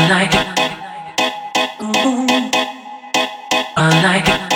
I like it. I like it.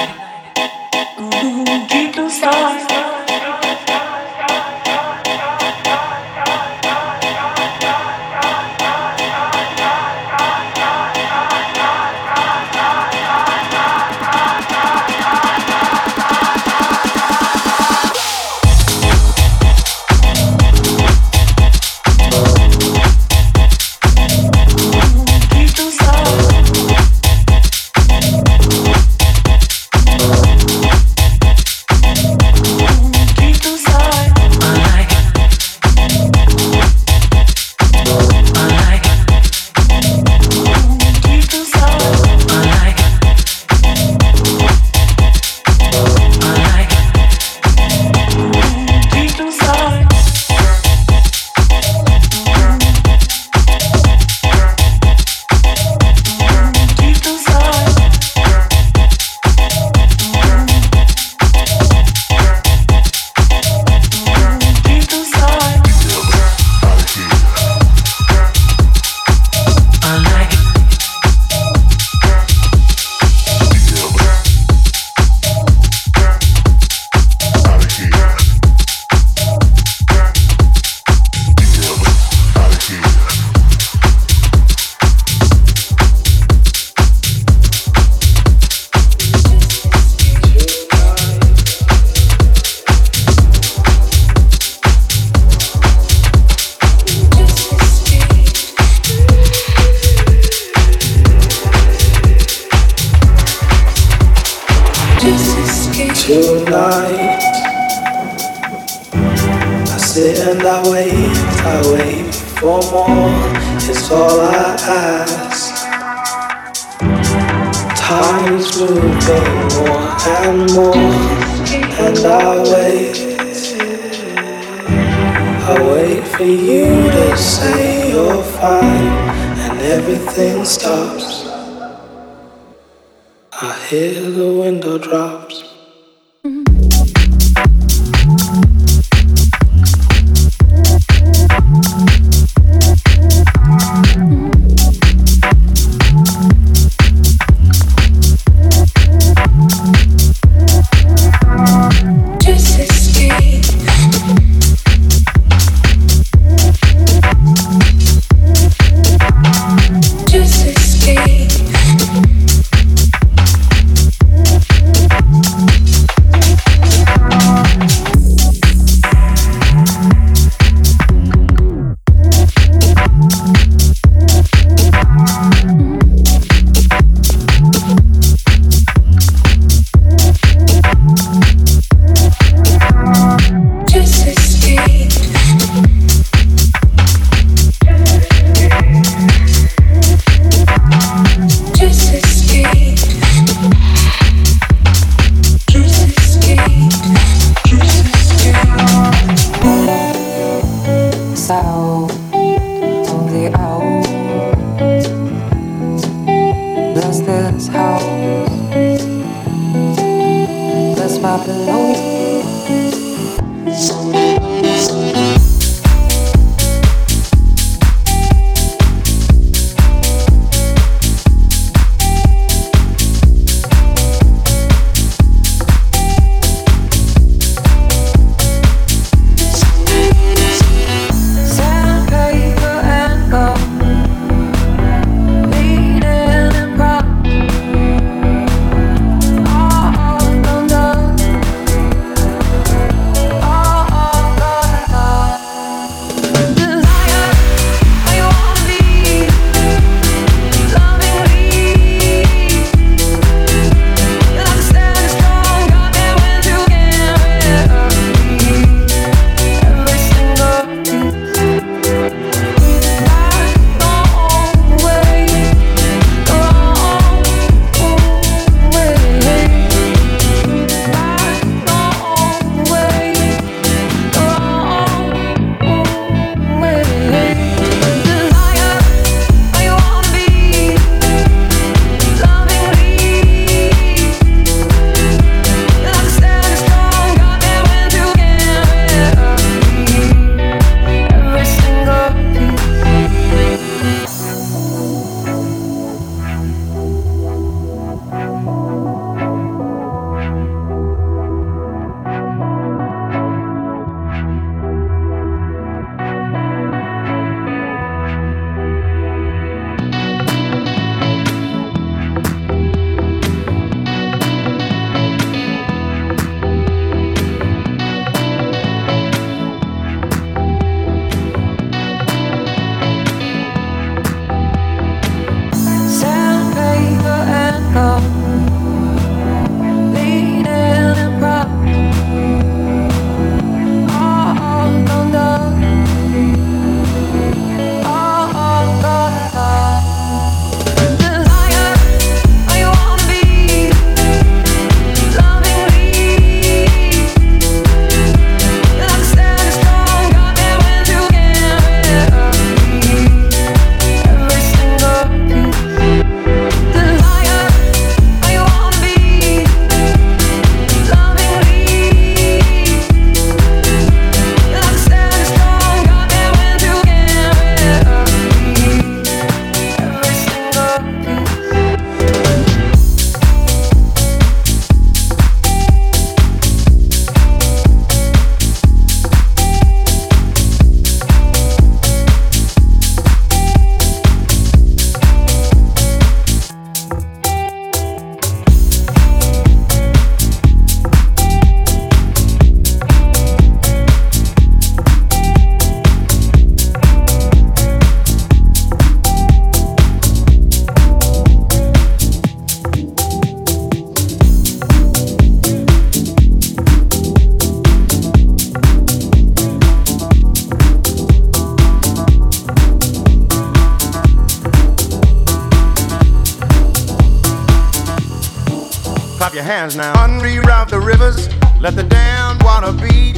clap your hands now. Unreroute the rivers, let the down water be.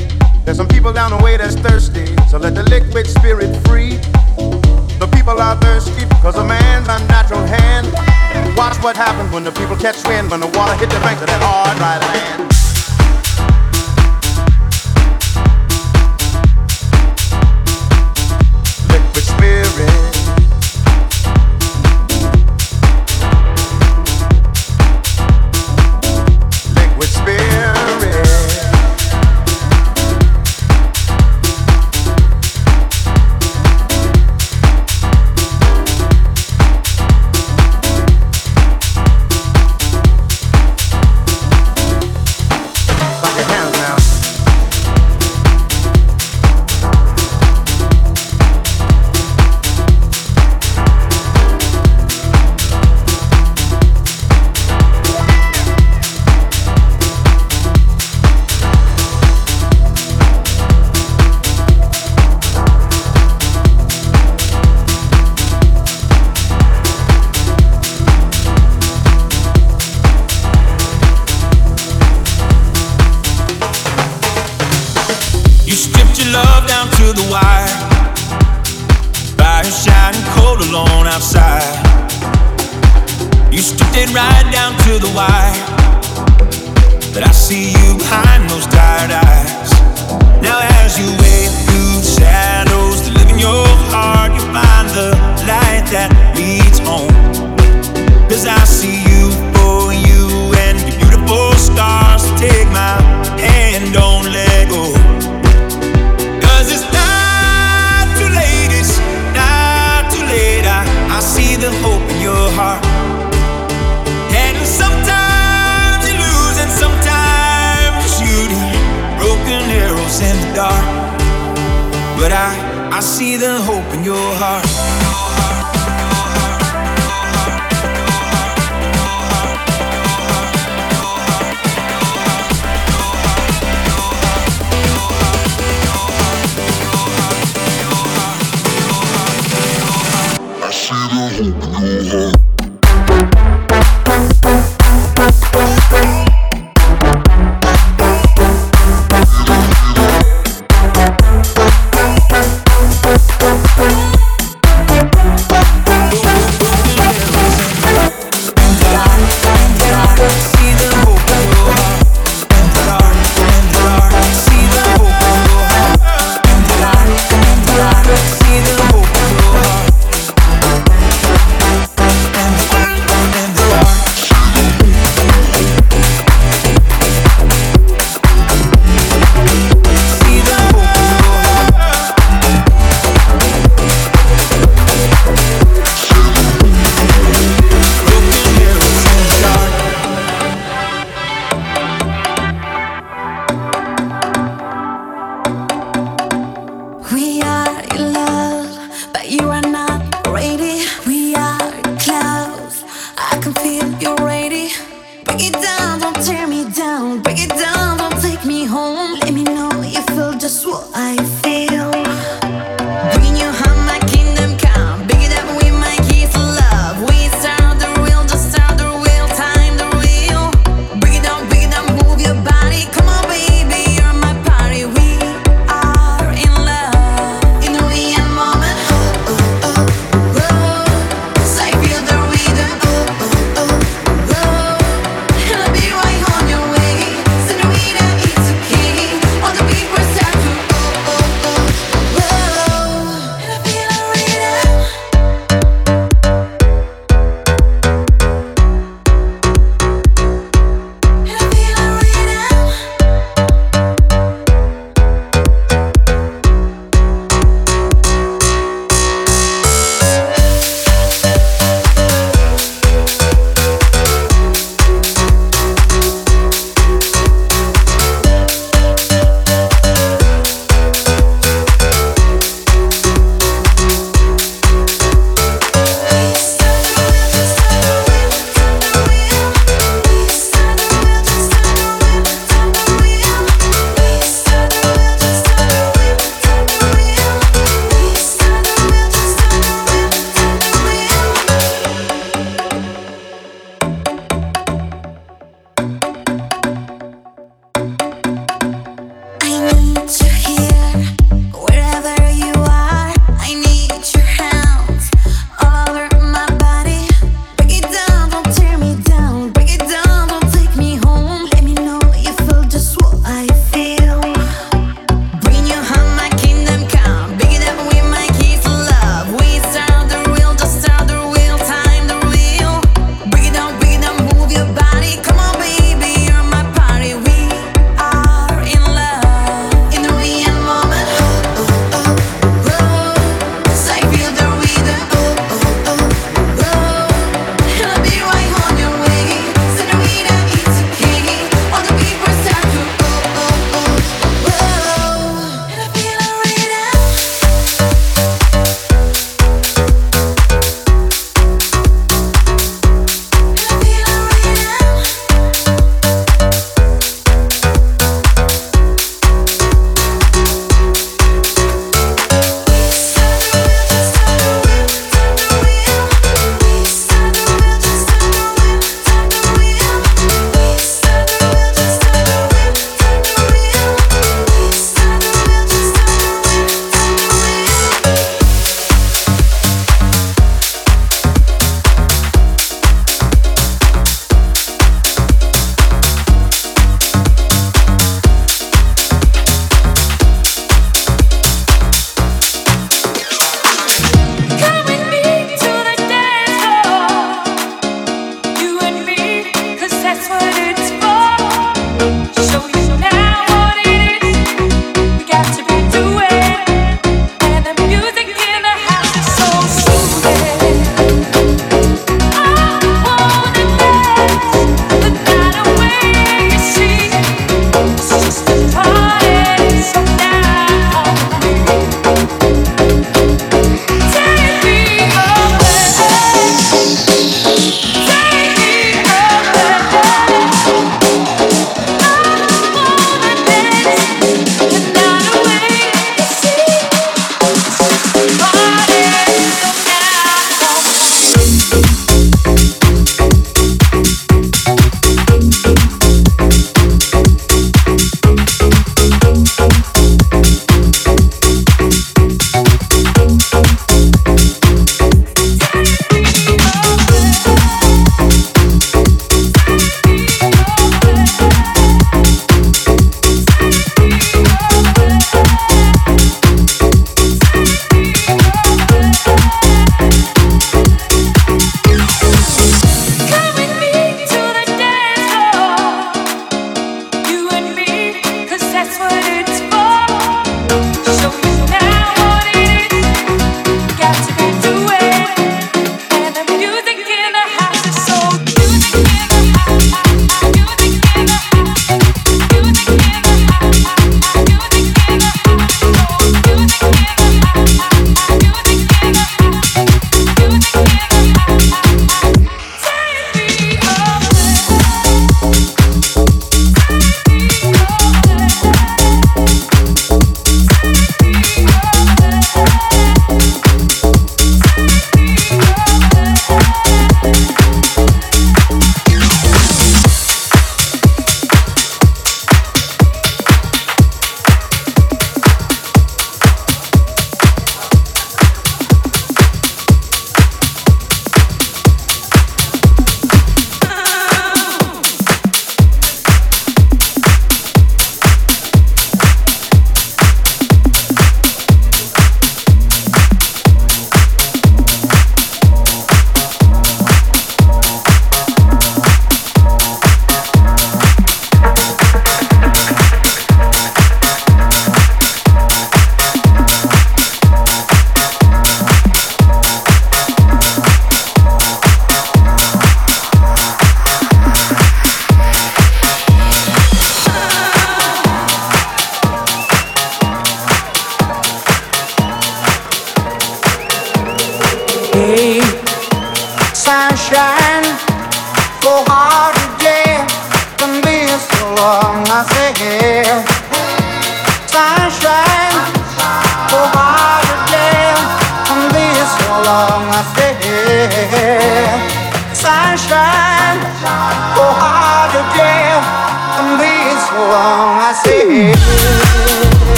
There's some people down the way that's thirsty, so let the liquid spirit free. The people are thirsty because a man's unnatural hand. Watch what happens when the people catch wind, when the water hit the banks of that hard right land. see you behind those see the hope in your heart.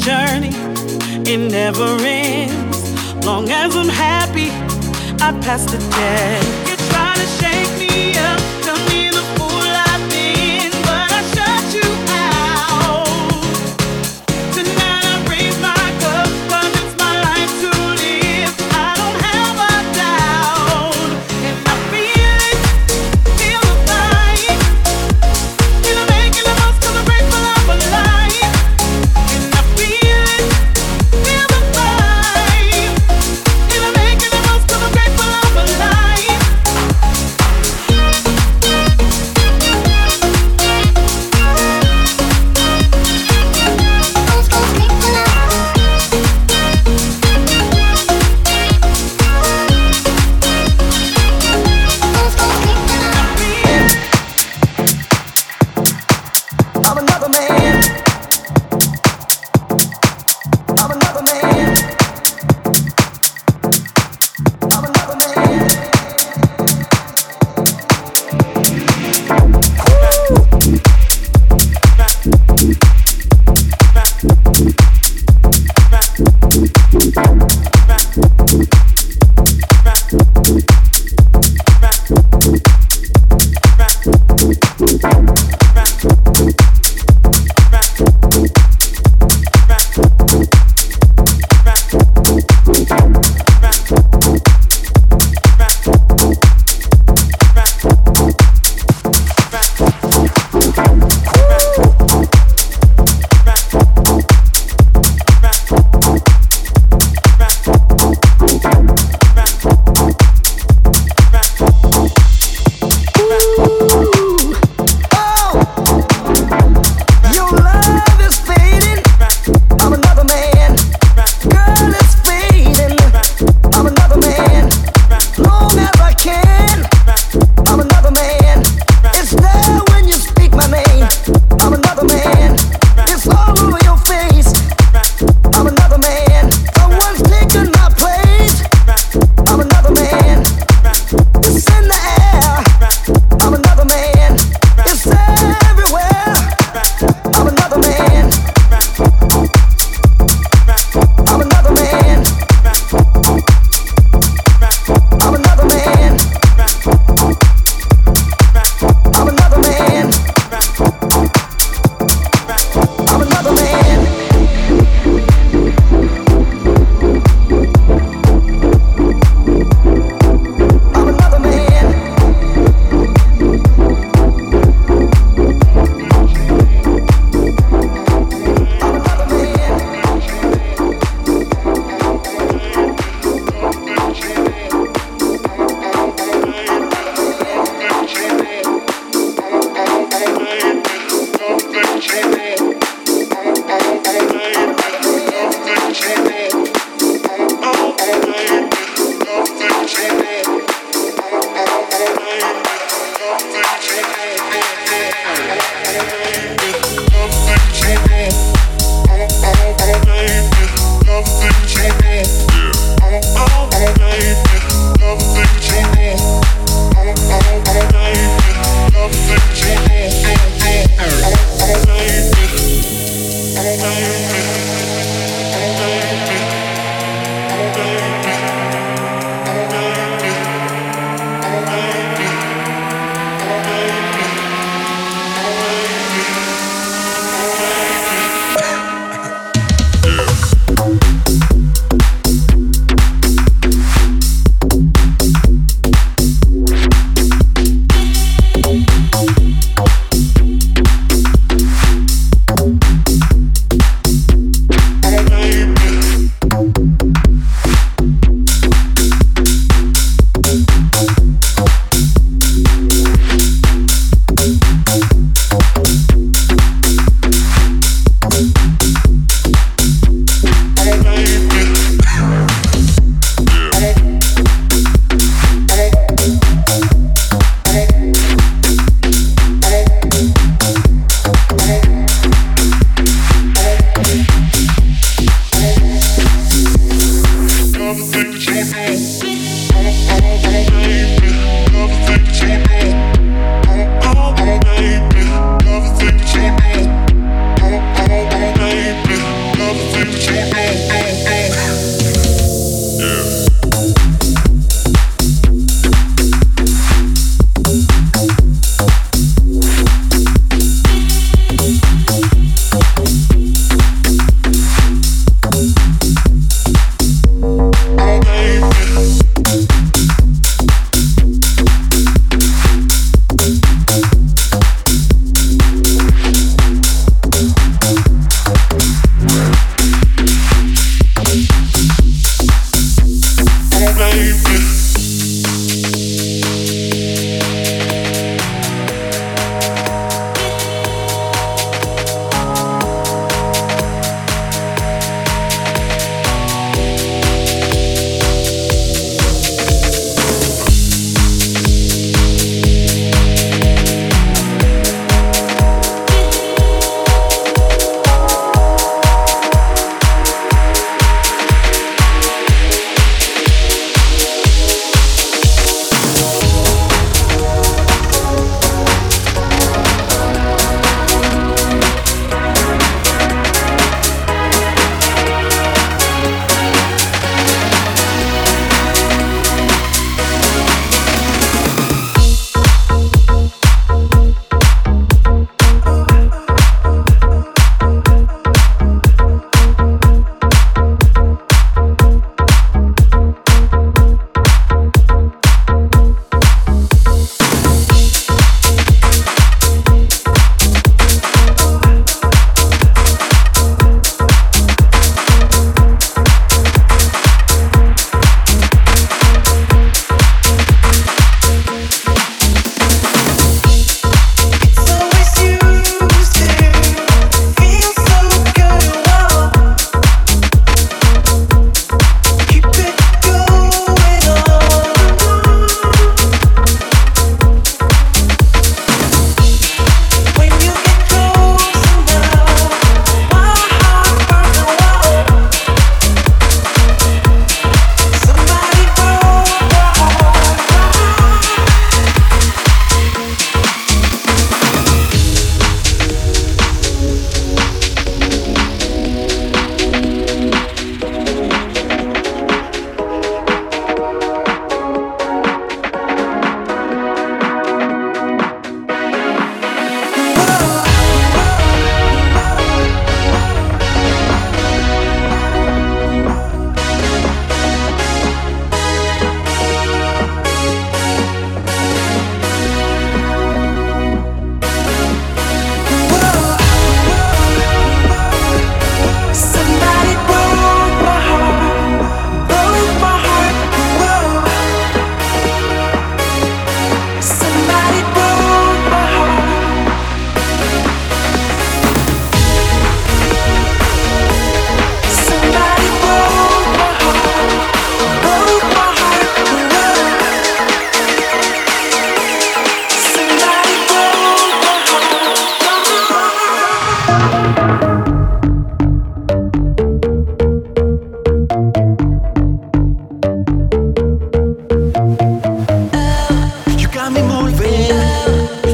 journey, it never ends. Long as I'm happy, I pass the day.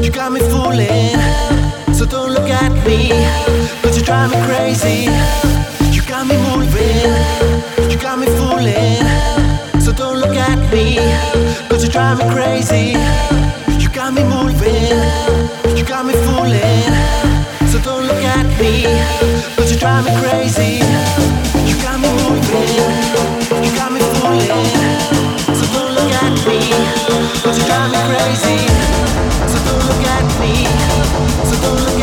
You got me fooling, so don't look at me. But you drive me crazy. You got me moving, you got me fooling, so don't look at me. But you drive me crazy. You got me moving, you got me fooling, so don't look at me. But you drive me crazy. You got me moving, you got me fooling, so don't look at me. But you drive me crazy me, so don't look